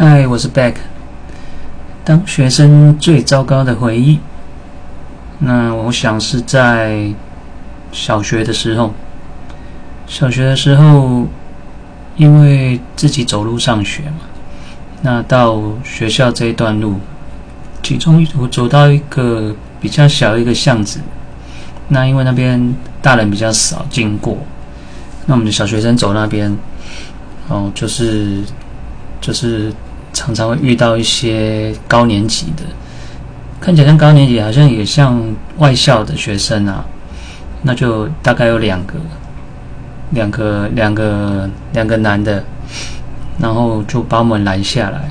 嗨，我是 Back。当学生最糟糕的回忆，那我想是在小学的时候。小学的时候，因为自己走路上学嘛，那到学校这一段路，其中我走到一个比较小一个巷子，那因为那边大人比较少经过，那我们的小学生走那边，哦，就是就是。常常会遇到一些高年级的，看起来像高年级，好像也像外校的学生啊。那就大概有两个，两个，两个，两个男的，然后就把我们拦下来。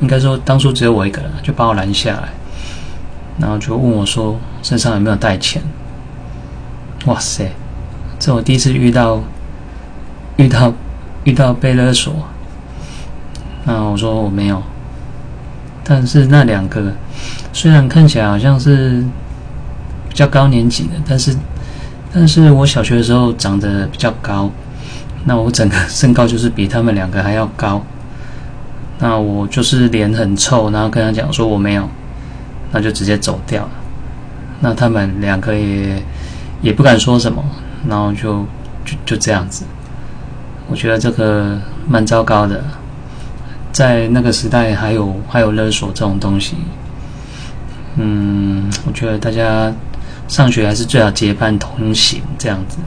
应该说当初只有我一个人，就把我拦下来，然后就问我说身上有没有带钱。哇塞，这我第一次遇到，遇到，遇到被勒索。说我没有，但是那两个虽然看起来好像是比较高年级的，但是但是我小学的时候长得比较高，那我整个身高就是比他们两个还要高。那我就是脸很臭，然后跟他讲说我没有，那就直接走掉了。那他们两个也也不敢说什么，然后就就就这样子。我觉得这个蛮糟糕的。在那个时代，还有还有勒索这种东西，嗯，我觉得大家上学还是最好结伴同行这样子。